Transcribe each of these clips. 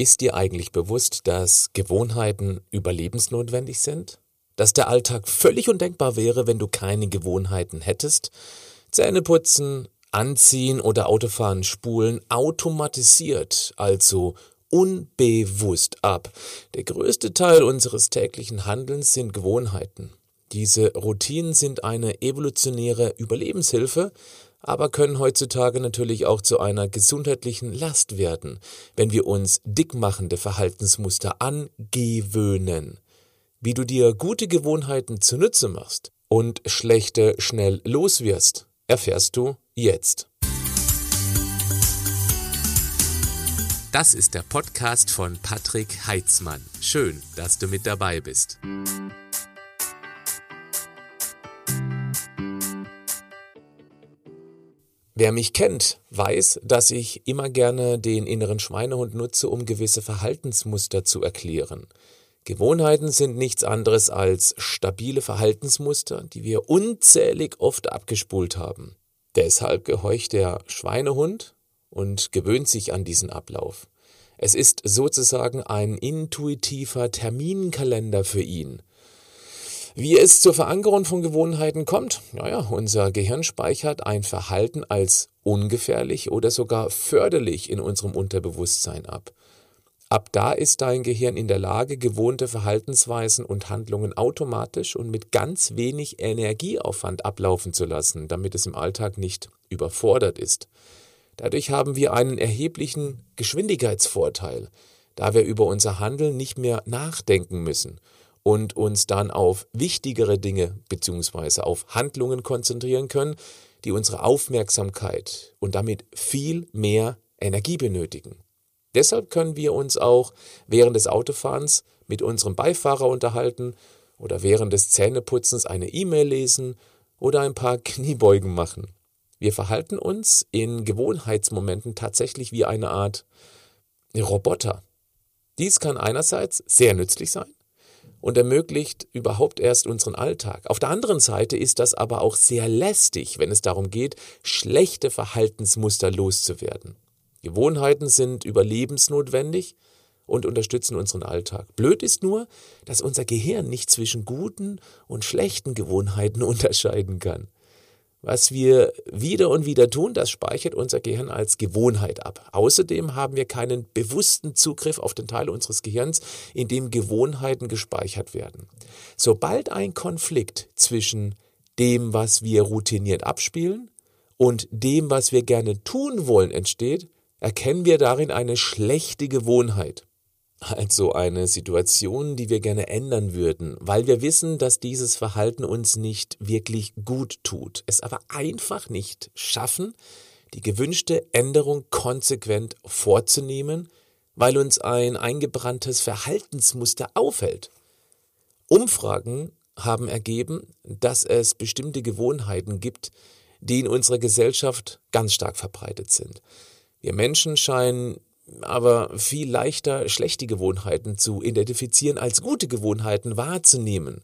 Ist dir eigentlich bewusst, dass Gewohnheiten überlebensnotwendig sind? Dass der Alltag völlig undenkbar wäre, wenn du keine Gewohnheiten hättest? Zähne putzen, anziehen oder Autofahren spulen automatisiert, also unbewusst ab. Der größte Teil unseres täglichen Handelns sind Gewohnheiten. Diese Routinen sind eine evolutionäre Überlebenshilfe, aber können heutzutage natürlich auch zu einer gesundheitlichen Last werden, wenn wir uns dickmachende Verhaltensmuster angewöhnen. Wie du dir gute Gewohnheiten zunutze machst und schlechte schnell loswirst, erfährst du jetzt. Das ist der Podcast von Patrick Heitzmann. Schön, dass du mit dabei bist. Wer mich kennt, weiß, dass ich immer gerne den inneren Schweinehund nutze, um gewisse Verhaltensmuster zu erklären. Gewohnheiten sind nichts anderes als stabile Verhaltensmuster, die wir unzählig oft abgespult haben. Deshalb gehorcht der Schweinehund und gewöhnt sich an diesen Ablauf. Es ist sozusagen ein intuitiver Terminkalender für ihn. Wie es zur Verankerung von Gewohnheiten kommt? Naja, unser Gehirn speichert ein Verhalten als ungefährlich oder sogar förderlich in unserem Unterbewusstsein ab. Ab da ist dein Gehirn in der Lage, gewohnte Verhaltensweisen und Handlungen automatisch und mit ganz wenig Energieaufwand ablaufen zu lassen, damit es im Alltag nicht überfordert ist. Dadurch haben wir einen erheblichen Geschwindigkeitsvorteil, da wir über unser Handeln nicht mehr nachdenken müssen und uns dann auf wichtigere Dinge bzw. auf Handlungen konzentrieren können, die unsere Aufmerksamkeit und damit viel mehr Energie benötigen. Deshalb können wir uns auch während des Autofahrens mit unserem Beifahrer unterhalten oder während des Zähneputzens eine E-Mail lesen oder ein paar Kniebeugen machen. Wir verhalten uns in Gewohnheitsmomenten tatsächlich wie eine Art Roboter. Dies kann einerseits sehr nützlich sein, und ermöglicht überhaupt erst unseren Alltag. Auf der anderen Seite ist das aber auch sehr lästig, wenn es darum geht, schlechte Verhaltensmuster loszuwerden. Gewohnheiten sind überlebensnotwendig und unterstützen unseren Alltag. Blöd ist nur, dass unser Gehirn nicht zwischen guten und schlechten Gewohnheiten unterscheiden kann. Was wir wieder und wieder tun, das speichert unser Gehirn als Gewohnheit ab. Außerdem haben wir keinen bewussten Zugriff auf den Teil unseres Gehirns, in dem Gewohnheiten gespeichert werden. Sobald ein Konflikt zwischen dem, was wir routiniert abspielen, und dem, was wir gerne tun wollen, entsteht, erkennen wir darin eine schlechte Gewohnheit. Also eine Situation, die wir gerne ändern würden, weil wir wissen, dass dieses Verhalten uns nicht wirklich gut tut, es aber einfach nicht schaffen, die gewünschte Änderung konsequent vorzunehmen, weil uns ein eingebranntes Verhaltensmuster aufhält. Umfragen haben ergeben, dass es bestimmte Gewohnheiten gibt, die in unserer Gesellschaft ganz stark verbreitet sind. Wir Menschen scheinen aber viel leichter schlechte Gewohnheiten zu identifizieren als gute Gewohnheiten wahrzunehmen.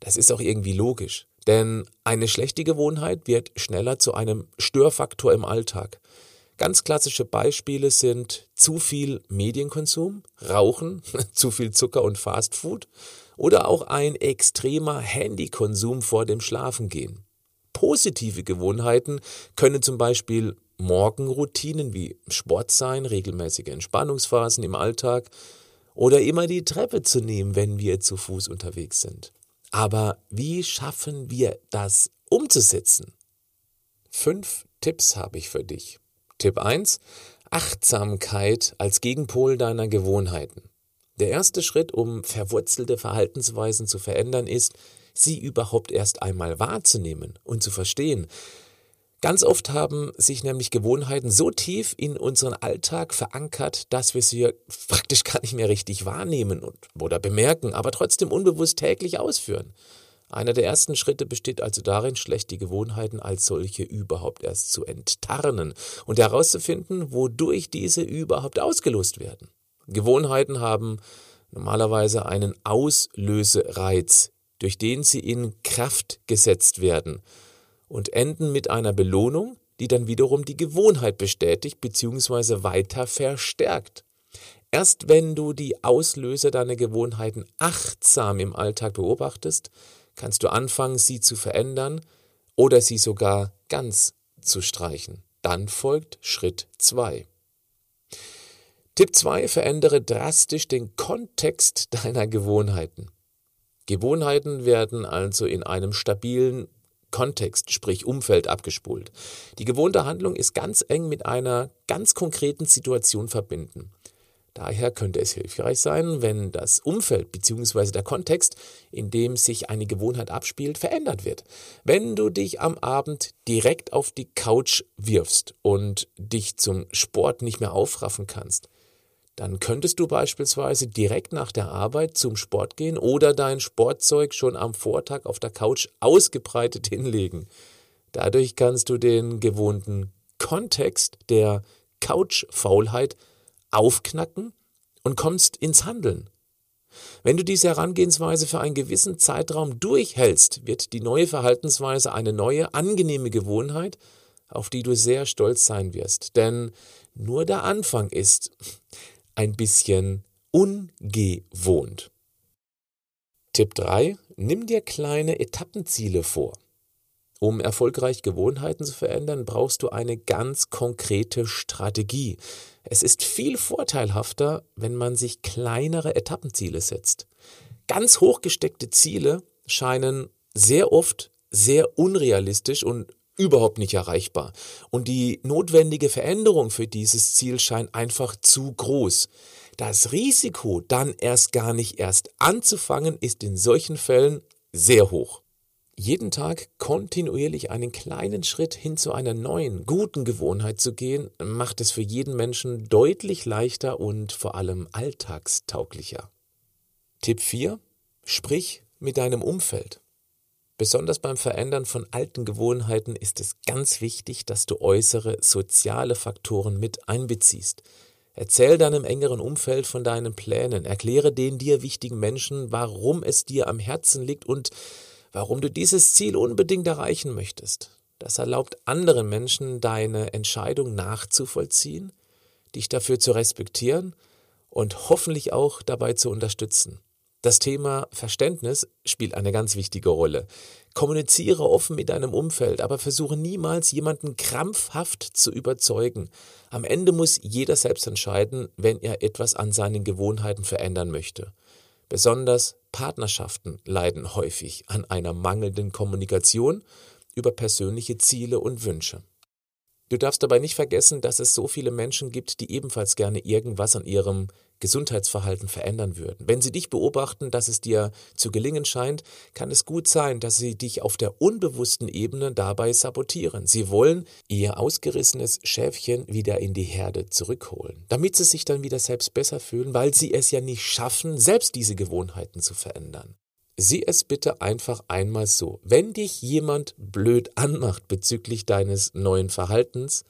Das ist auch irgendwie logisch, denn eine schlechte Gewohnheit wird schneller zu einem Störfaktor im Alltag. Ganz klassische Beispiele sind zu viel Medienkonsum, Rauchen, zu viel Zucker und Fastfood oder auch ein extremer Handykonsum vor dem Schlafengehen. Positive Gewohnheiten können zum Beispiel Morgenroutinen wie Sport sein, regelmäßige Entspannungsphasen im Alltag oder immer die Treppe zu nehmen, wenn wir zu Fuß unterwegs sind. Aber wie schaffen wir das umzusetzen? Fünf Tipps habe ich für dich. Tipp 1. Achtsamkeit als Gegenpol deiner Gewohnheiten. Der erste Schritt, um verwurzelte Verhaltensweisen zu verändern, ist, sie überhaupt erst einmal wahrzunehmen und zu verstehen. Ganz oft haben sich nämlich Gewohnheiten so tief in unseren Alltag verankert, dass wir sie praktisch gar nicht mehr richtig wahrnehmen und, oder bemerken, aber trotzdem unbewusst täglich ausführen. Einer der ersten Schritte besteht also darin, schlechte Gewohnheiten als solche überhaupt erst zu enttarnen und herauszufinden, wodurch diese überhaupt ausgelost werden. Gewohnheiten haben normalerweise einen Auslösereiz, durch den sie in Kraft gesetzt werden und enden mit einer Belohnung, die dann wiederum die Gewohnheit bestätigt bzw. weiter verstärkt. Erst wenn du die Auslöser deiner Gewohnheiten achtsam im Alltag beobachtest, kannst du anfangen, sie zu verändern oder sie sogar ganz zu streichen. Dann folgt Schritt 2. Tipp 2. Verändere drastisch den Kontext deiner Gewohnheiten. Gewohnheiten werden also in einem stabilen Kontext, sprich Umfeld abgespult. Die gewohnte Handlung ist ganz eng mit einer ganz konkreten Situation verbinden. Daher könnte es hilfreich sein, wenn das Umfeld bzw. der Kontext, in dem sich eine Gewohnheit abspielt, verändert wird. Wenn du dich am Abend direkt auf die Couch wirfst und dich zum Sport nicht mehr aufraffen kannst, dann könntest du beispielsweise direkt nach der Arbeit zum Sport gehen oder dein Sportzeug schon am Vortag auf der Couch ausgebreitet hinlegen. Dadurch kannst du den gewohnten Kontext der Couchfaulheit aufknacken und kommst ins Handeln. Wenn du diese Herangehensweise für einen gewissen Zeitraum durchhältst, wird die neue Verhaltensweise eine neue, angenehme Gewohnheit, auf die du sehr stolz sein wirst. Denn nur der Anfang ist ein bisschen ungewohnt. Tipp 3. Nimm dir kleine Etappenziele vor. Um erfolgreich Gewohnheiten zu verändern, brauchst du eine ganz konkrete Strategie. Es ist viel vorteilhafter, wenn man sich kleinere Etappenziele setzt. Ganz hochgesteckte Ziele scheinen sehr oft sehr unrealistisch und überhaupt nicht erreichbar. Und die notwendige Veränderung für dieses Ziel scheint einfach zu groß. Das Risiko, dann erst gar nicht erst anzufangen, ist in solchen Fällen sehr hoch. Jeden Tag kontinuierlich einen kleinen Schritt hin zu einer neuen, guten Gewohnheit zu gehen, macht es für jeden Menschen deutlich leichter und vor allem alltagstauglicher. Tipp 4. Sprich mit deinem Umfeld. Besonders beim Verändern von alten Gewohnheiten ist es ganz wichtig, dass du äußere soziale Faktoren mit einbeziehst. Erzähl deinem engeren Umfeld von deinen Plänen, erkläre den dir wichtigen Menschen, warum es dir am Herzen liegt und warum du dieses Ziel unbedingt erreichen möchtest. Das erlaubt anderen Menschen, deine Entscheidung nachzuvollziehen, dich dafür zu respektieren und hoffentlich auch dabei zu unterstützen. Das Thema Verständnis spielt eine ganz wichtige Rolle. Kommuniziere offen mit deinem Umfeld, aber versuche niemals jemanden krampfhaft zu überzeugen. Am Ende muss jeder selbst entscheiden, wenn er etwas an seinen Gewohnheiten verändern möchte. Besonders Partnerschaften leiden häufig an einer mangelnden Kommunikation über persönliche Ziele und Wünsche. Du darfst dabei nicht vergessen, dass es so viele Menschen gibt, die ebenfalls gerne irgendwas an ihrem Gesundheitsverhalten verändern würden. Wenn sie dich beobachten, dass es dir zu gelingen scheint, kann es gut sein, dass sie dich auf der unbewussten Ebene dabei sabotieren. Sie wollen ihr ausgerissenes Schäfchen wieder in die Herde zurückholen, damit sie sich dann wieder selbst besser fühlen, weil sie es ja nicht schaffen, selbst diese Gewohnheiten zu verändern. Sieh es bitte einfach einmal so. Wenn dich jemand blöd anmacht bezüglich deines neuen Verhaltens,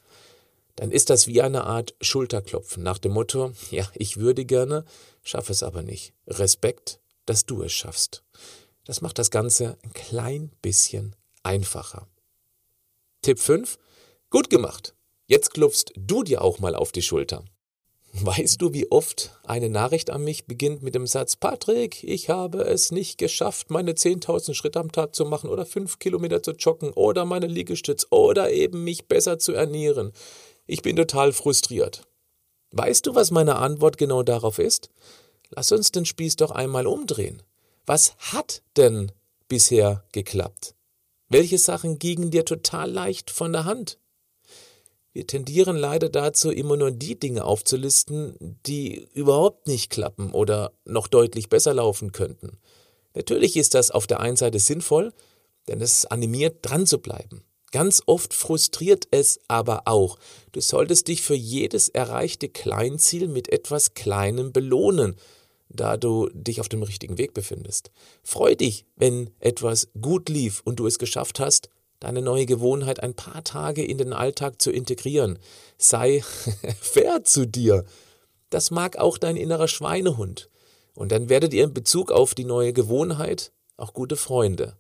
dann ist das wie eine Art Schulterklopfen nach dem Motto, ja, ich würde gerne, schaffe es aber nicht. Respekt, dass du es schaffst. Das macht das Ganze ein klein bisschen einfacher. Tipp 5. Gut gemacht. Jetzt klopfst du dir auch mal auf die Schulter. Weißt du, wie oft eine Nachricht an mich beginnt mit dem Satz, Patrick, ich habe es nicht geschafft, meine 10.000 Schritte am Tag zu machen oder 5 Kilometer zu joggen oder meine Liegestütz oder eben mich besser zu ernähren. Ich bin total frustriert. Weißt du, was meine Antwort genau darauf ist? Lass uns den Spieß doch einmal umdrehen. Was hat denn bisher geklappt? Welche Sachen gingen dir total leicht von der Hand? Wir tendieren leider dazu, immer nur die Dinge aufzulisten, die überhaupt nicht klappen oder noch deutlich besser laufen könnten. Natürlich ist das auf der einen Seite sinnvoll, denn es animiert, dran zu bleiben. Ganz oft frustriert es aber auch. Du solltest dich für jedes erreichte Kleinziel mit etwas Kleinem belohnen, da du dich auf dem richtigen Weg befindest. Freu dich, wenn etwas gut lief und du es geschafft hast, deine neue Gewohnheit ein paar Tage in den Alltag zu integrieren. Sei fair zu dir. Das mag auch dein innerer Schweinehund. Und dann werdet ihr in Bezug auf die neue Gewohnheit auch gute Freunde.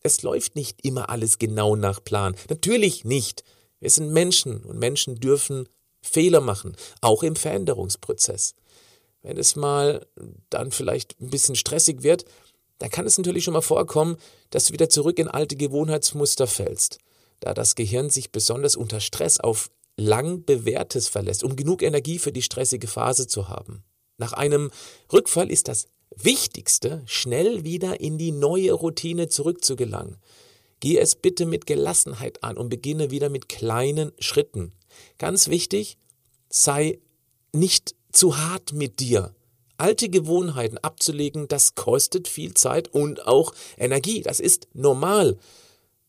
Es läuft nicht immer alles genau nach Plan. Natürlich nicht. Wir sind Menschen und Menschen dürfen Fehler machen, auch im Veränderungsprozess. Wenn es mal dann vielleicht ein bisschen stressig wird, dann kann es natürlich schon mal vorkommen, dass du wieder zurück in alte Gewohnheitsmuster fällst, da das Gehirn sich besonders unter Stress auf lang bewährtes verlässt, um genug Energie für die stressige Phase zu haben. Nach einem Rückfall ist das Wichtigste, schnell wieder in die neue Routine zurückzugelangen. Geh es bitte mit Gelassenheit an und beginne wieder mit kleinen Schritten. Ganz wichtig, sei nicht zu hart mit dir. Alte Gewohnheiten abzulegen, das kostet viel Zeit und auch Energie. Das ist normal.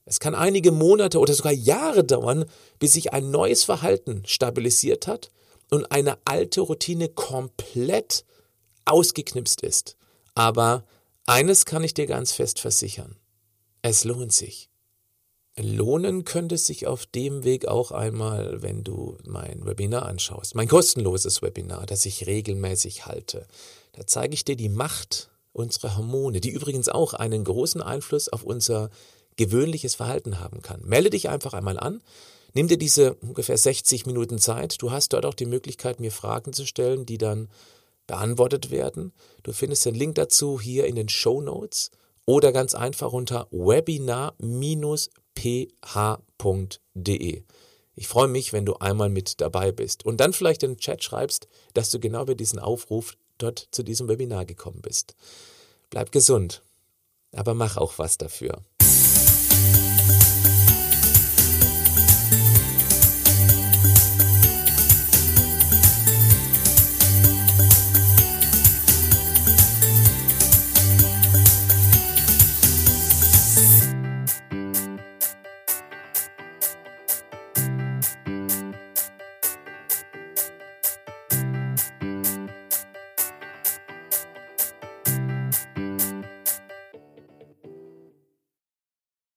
Es kann einige Monate oder sogar Jahre dauern, bis sich ein neues Verhalten stabilisiert hat und eine alte Routine komplett ausgeknipst ist. Aber eines kann ich dir ganz fest versichern. Es lohnt sich. Lohnen könnte es sich auf dem Weg auch einmal, wenn du mein Webinar anschaust. Mein kostenloses Webinar, das ich regelmäßig halte. Da zeige ich dir die Macht unserer Hormone, die übrigens auch einen großen Einfluss auf unser gewöhnliches Verhalten haben kann. Melde dich einfach einmal an. Nimm dir diese ungefähr 60 Minuten Zeit. Du hast dort auch die Möglichkeit, mir Fragen zu stellen, die dann beantwortet werden. Du findest den Link dazu hier in den Show Notes oder ganz einfach unter webinar-ph.de. Ich freue mich, wenn du einmal mit dabei bist und dann vielleicht in den Chat schreibst, dass du genau bei diesem Aufruf dort zu diesem Webinar gekommen bist. Bleib gesund, aber mach auch was dafür.